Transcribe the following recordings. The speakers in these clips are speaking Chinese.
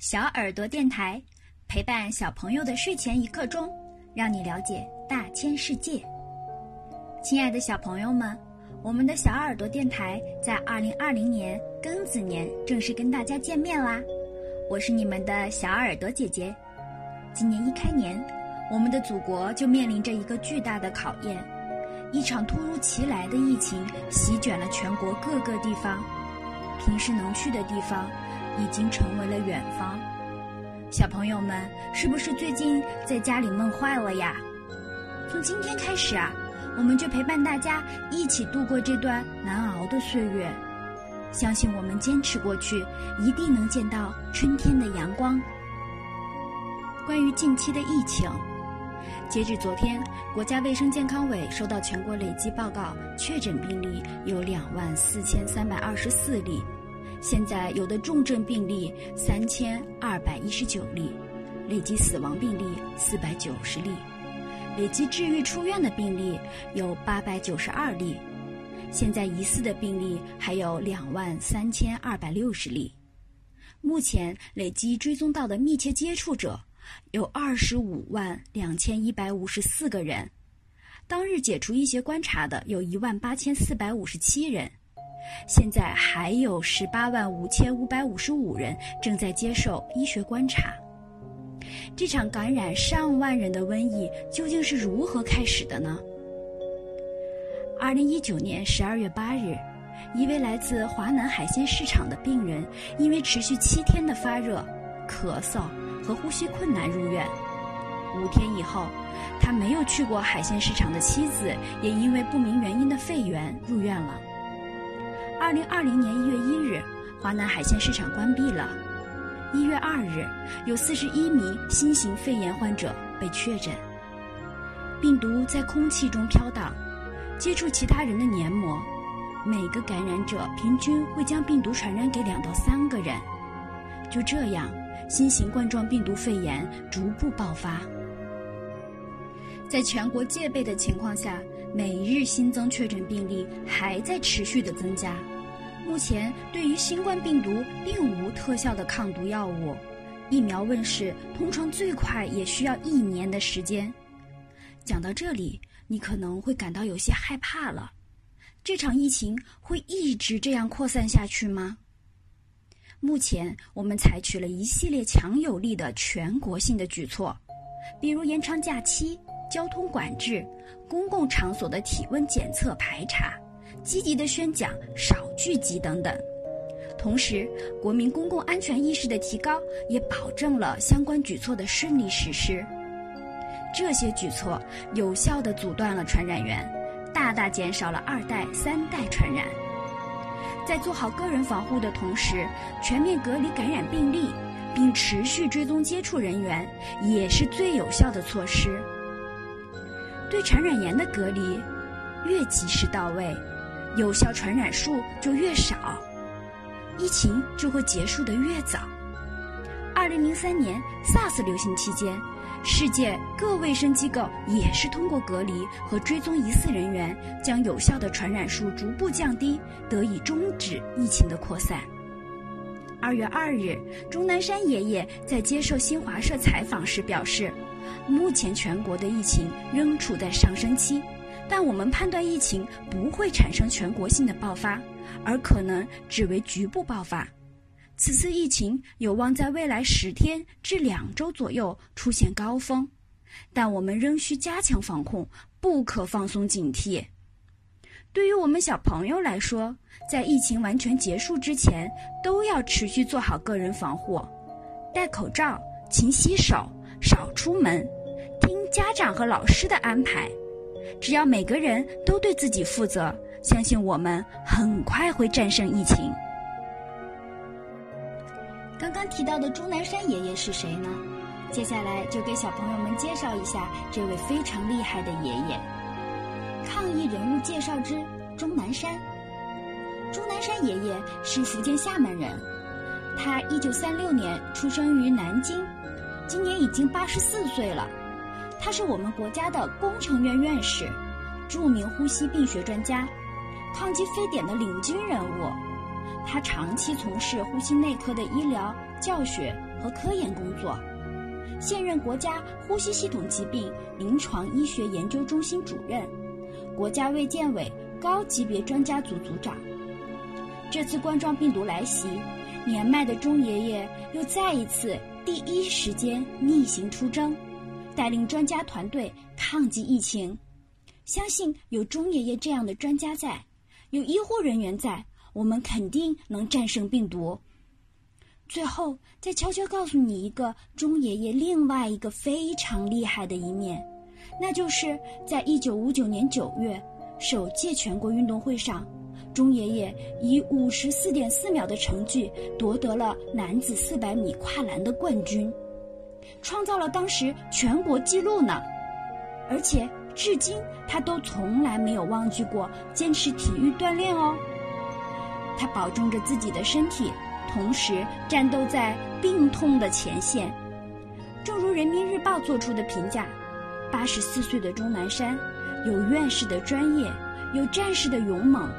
小耳朵电台陪伴小朋友的睡前一刻钟，让你了解大千世界。亲爱的小朋友们，我们的小耳朵电台在二零二零年庚子年正式跟大家见面啦！我是你们的小耳朵姐姐。今年一开年，我们的祖国就面临着一个巨大的考验，一场突如其来的疫情席卷了全国各个地方，平时能去的地方。已经成为了远方，小朋友们是不是最近在家里闷坏了呀？从今天开始啊，我们就陪伴大家一起度过这段难熬的岁月。相信我们坚持过去，一定能见到春天的阳光。关于近期的疫情，截止昨天，国家卫生健康委收到全国累计报告确诊病例有两万四千三百二十四例。现在有的重症病例三千二百一十九例，累计死亡病例四百九十例，累计治愈出院的病例有八百九十二例，现在疑似的病例还有两万三千二百六十例。目前累计追踪到的密切接触者有二十五万两千一百五十四个人，当日解除医学观察的有一万八千四百五十七人。现在还有十八万五千五百五十五人正在接受医学观察。这场感染上万人的瘟疫究竟是如何开始的呢？二零一九年十二月八日，一位来自华南海鲜市场的病人，因为持续七天的发热、咳嗽和呼吸困难入院。五天以后，他没有去过海鲜市场的妻子也因为不明原因的肺炎入院了。二零二零年一月一日，华南海鲜市场关闭了。一月二日，有四十一名新型肺炎患者被确诊。病毒在空气中飘荡，接触其他人的黏膜，每个感染者平均会将病毒传染给两到三个人。就这样，新型冠状病毒肺炎逐步爆发。在全国戒备的情况下，每日新增确诊病例还在持续的增加。目前，对于新冠病毒并无特效的抗毒药物，疫苗问世通常最快也需要一年的时间。讲到这里，你可能会感到有些害怕了。这场疫情会一直这样扩散下去吗？目前，我们采取了一系列强有力的全国性的举措，比如延长假期。交通管制、公共场所的体温检测排查、积极的宣讲少聚集等等。同时，国民公共安全意识的提高也保证了相关举措的顺利实施。这些举措有效地阻断了传染源，大大减少了二代、三代传染。在做好个人防护的同时，全面隔离感染病例，并持续追踪接触人员，也是最有效的措施。对传染源的隔离越及时到位，有效传染数就越少，疫情就会结束的越早。二零零三年 SARS 流行期间，世界各卫生机构也是通过隔离和追踪疑似人员，将有效的传染数逐步降低，得以终止疫情的扩散。二月二日，钟南山爷爷在接受新华社采访时表示。目前全国的疫情仍处在上升期，但我们判断疫情不会产生全国性的爆发，而可能只为局部爆发。此次疫情有望在未来十天至两周左右出现高峰，但我们仍需加强防控，不可放松警惕。对于我们小朋友来说，在疫情完全结束之前，都要持续做好个人防护，戴口罩，勤洗手。少出门，听家长和老师的安排。只要每个人都对自己负责，相信我们很快会战胜疫情。刚刚提到的钟南山爷爷是谁呢？接下来就给小朋友们介绍一下这位非常厉害的爷爷。抗疫人物介绍之钟南山。钟南山爷爷是福建厦门人，他一九三六年出生于南京。今年已经八十四岁了，他是我们国家的工程院院士，著名呼吸病学专家，抗击非典的领军人物。他长期从事呼吸内科的医疗、教学和科研工作，现任国家呼吸系统疾病临床医学研究中心主任，国家卫健委高级别专家组组长。这次冠状病毒来袭，年迈的钟爷爷又再一次第一时间逆行出征，带领专家团队抗击疫情。相信有钟爷爷这样的专家在，有医护人员在。我们肯定能战胜病毒。最后，再悄悄告诉你一个钟爷爷另外一个非常厉害的一面，那就是在一九五九年九月首届全国运动会上，钟爷爷以五十四点四秒的成绩夺得了男子四百米跨栏的冠军，创造了当时全国纪录呢。而且至今他都从来没有忘记过坚持体育锻炼哦。他保重着自己的身体，同时战斗在病痛的前线。正如人民日报做出的评价：八十四岁的钟南山，有院士的专业，有战士的勇猛，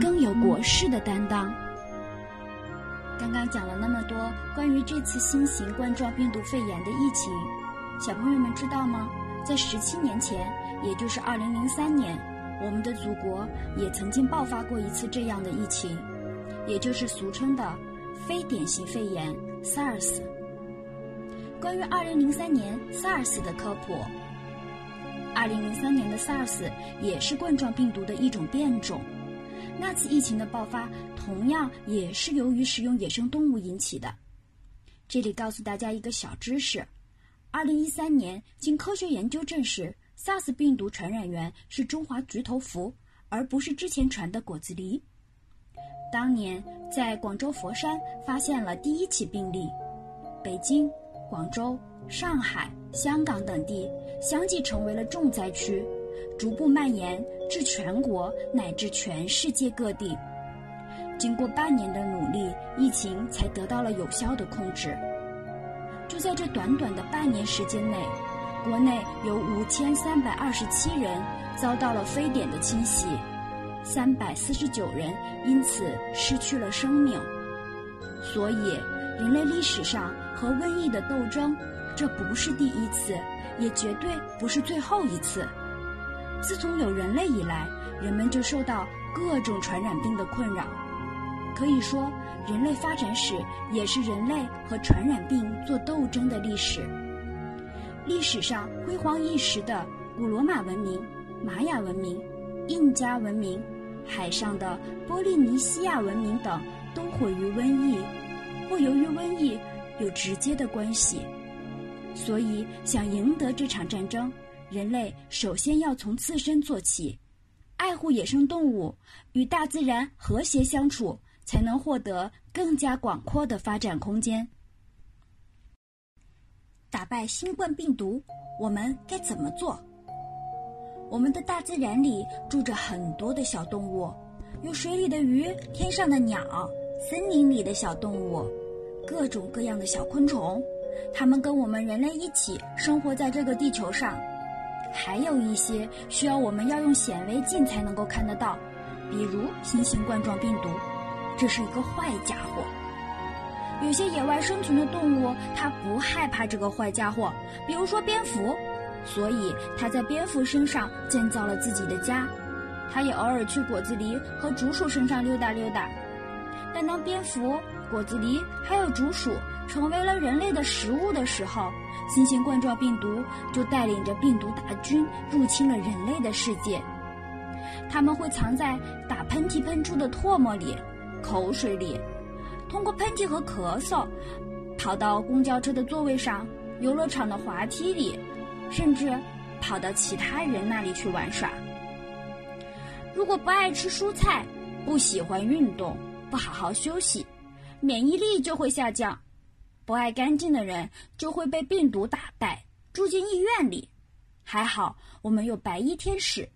更有国士的担当。刚刚讲了那么多关于这次新型冠状病毒肺炎的疫情，小朋友们知道吗？在十七年前，也就是二零零三年，我们的祖国也曾经爆发过一次这样的疫情。也就是俗称的非典型肺炎 SARS。关于2003年 SARS 的科普，2003年的 SARS 也是冠状病毒的一种变种。那次疫情的爆发同样也是由于食用野生动物引起的。这里告诉大家一个小知识：2013年，经科学研究证实，SARS 病毒传染源是中华菊头蝠，而不是之前传的果子狸。当年在广州佛山发现了第一起病例，北京、广州、上海、香港等地相继成为了重灾区，逐步蔓延至全国乃至全世界各地。经过半年的努力，疫情才得到了有效的控制。就在这短短的半年时间内，国内有五千三百二十七人遭到了非典的侵袭。三百四十九人因此失去了生命，所以人类历史上和瘟疫的斗争，这不是第一次，也绝对不是最后一次。自从有人类以来，人们就受到各种传染病的困扰。可以说，人类发展史也是人类和传染病做斗争的历史。历史上辉煌一时的古罗马文明、玛雅文明。印加文明、海上的波利尼西亚文明等都毁于瘟疫，或由于瘟疫有直接的关系。所以，想赢得这场战争，人类首先要从自身做起，爱护野生动物，与大自然和谐相处，才能获得更加广阔的发展空间。打败新冠病毒，我们该怎么做？我们的大自然里住着很多的小动物，有水里的鱼、天上的鸟、森林里的小动物，各种各样的小昆虫，它们跟我们人类一起生活在这个地球上。还有一些需要我们要用显微镜才能够看得到，比如新型冠状病毒，这是一个坏家伙。有些野外生存的动物，它不害怕这个坏家伙，比如说蝙蝠。所以它在蝙蝠身上建造了自己的家，它也偶尔去果子狸和竹鼠身上溜达溜达。但当蝙蝠、果子狸还有竹鼠成为了人类的食物的时候，新型冠状病毒就带领着病毒大军入侵了人类的世界。他们会藏在打喷嚏喷出的唾沫里、口水里，通过喷嚏和咳嗽，跑到公交车的座位上、游乐场的滑梯里。甚至跑到其他人那里去玩耍。如果不爱吃蔬菜，不喜欢运动，不好好休息，免疫力就会下降；不爱干净的人就会被病毒打败，住进医院里。还好我们有白衣天使。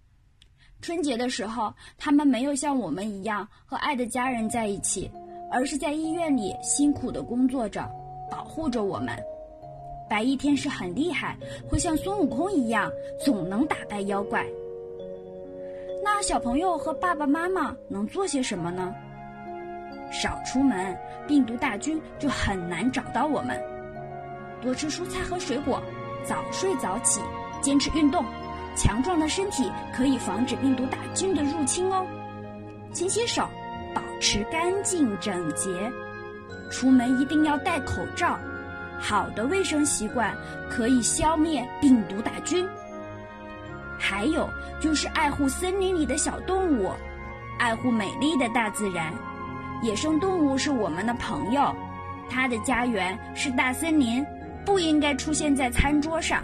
春节的时候，他们没有像我们一样和爱的家人在一起，而是在医院里辛苦的工作着，保护着我们。白衣天使很厉害，会像孙悟空一样，总能打败妖怪。那小朋友和爸爸妈妈能做些什么呢？少出门，病毒大军就很难找到我们。多吃蔬菜和水果，早睡早起，坚持运动，强壮的身体可以防止病毒大军的入侵哦。勤洗手，保持干净整洁，出门一定要戴口罩。好的卫生习惯可以消灭病毒大军。还有就是爱护森林里的小动物，爱护美丽的大自然。野生动物是我们的朋友，它的家园是大森林，不应该出现在餐桌上。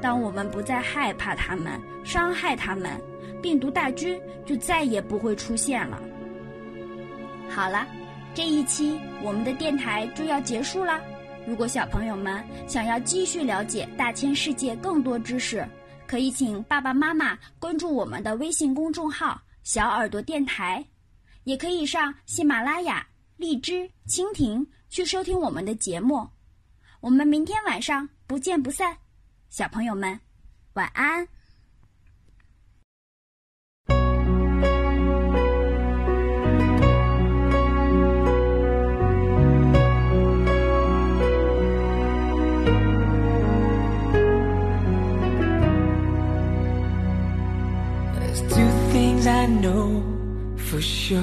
当我们不再害怕它们、伤害它们，病毒大军就再也不会出现了。好了，这一期我们的电台就要结束了。如果小朋友们想要继续了解大千世界更多知识，可以请爸爸妈妈关注我们的微信公众号“小耳朵电台”，也可以上喜马拉雅、荔枝、蜻蜓去收听我们的节目。我们明天晚上不见不散，小朋友们晚安。I know sure.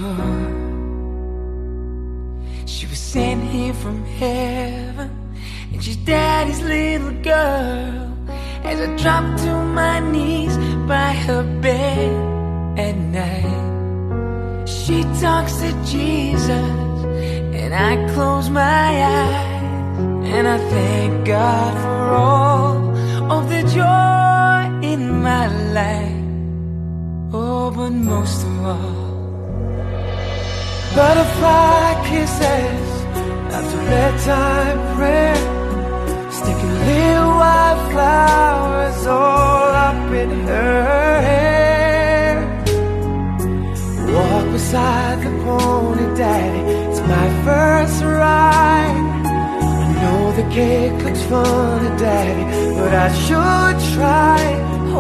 She was sent here from heaven, and she's daddy's little girl. As I drop to my knees by her bed at night, she talks to Jesus, and I close my eyes, and I thank God for all of the joy in my life. Oh, but most of all, butterfly kisses after bedtime prayer, sticking little white flowers all up in her hair. Walk beside the pony, daddy. It's my first ride. I know the cake looks funny, daddy, but I should try.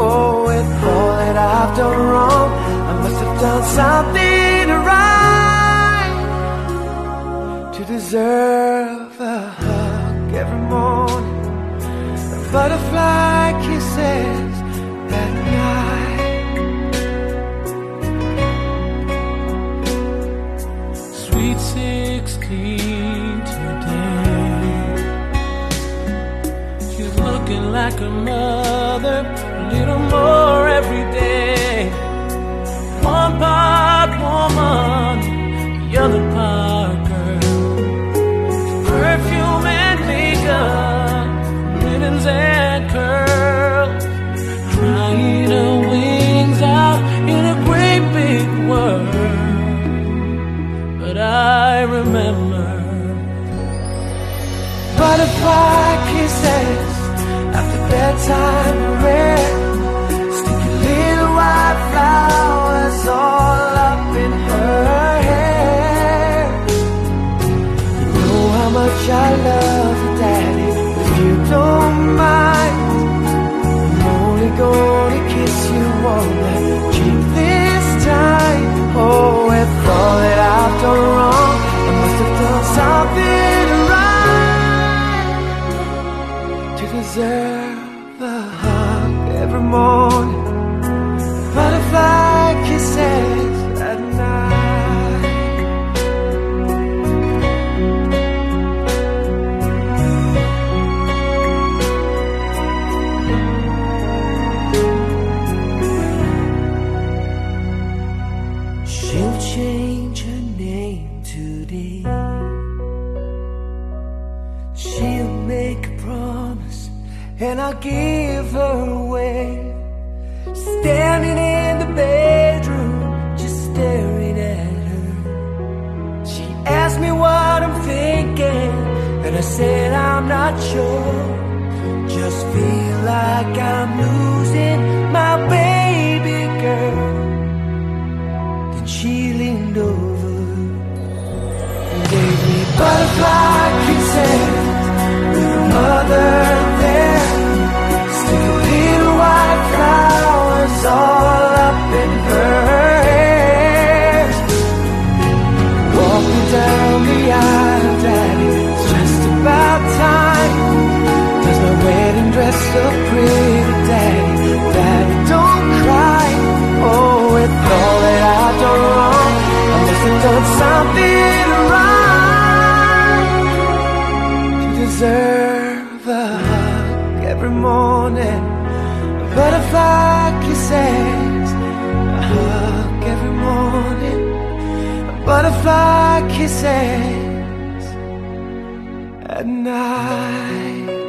Oh, with all that I've done wrong, I must have done something butterfly I'm not sure. Just feel like I'm losing my baby girl. Then she leaned over and gave me butterfly kisses with a mother Butterfly kisses at night.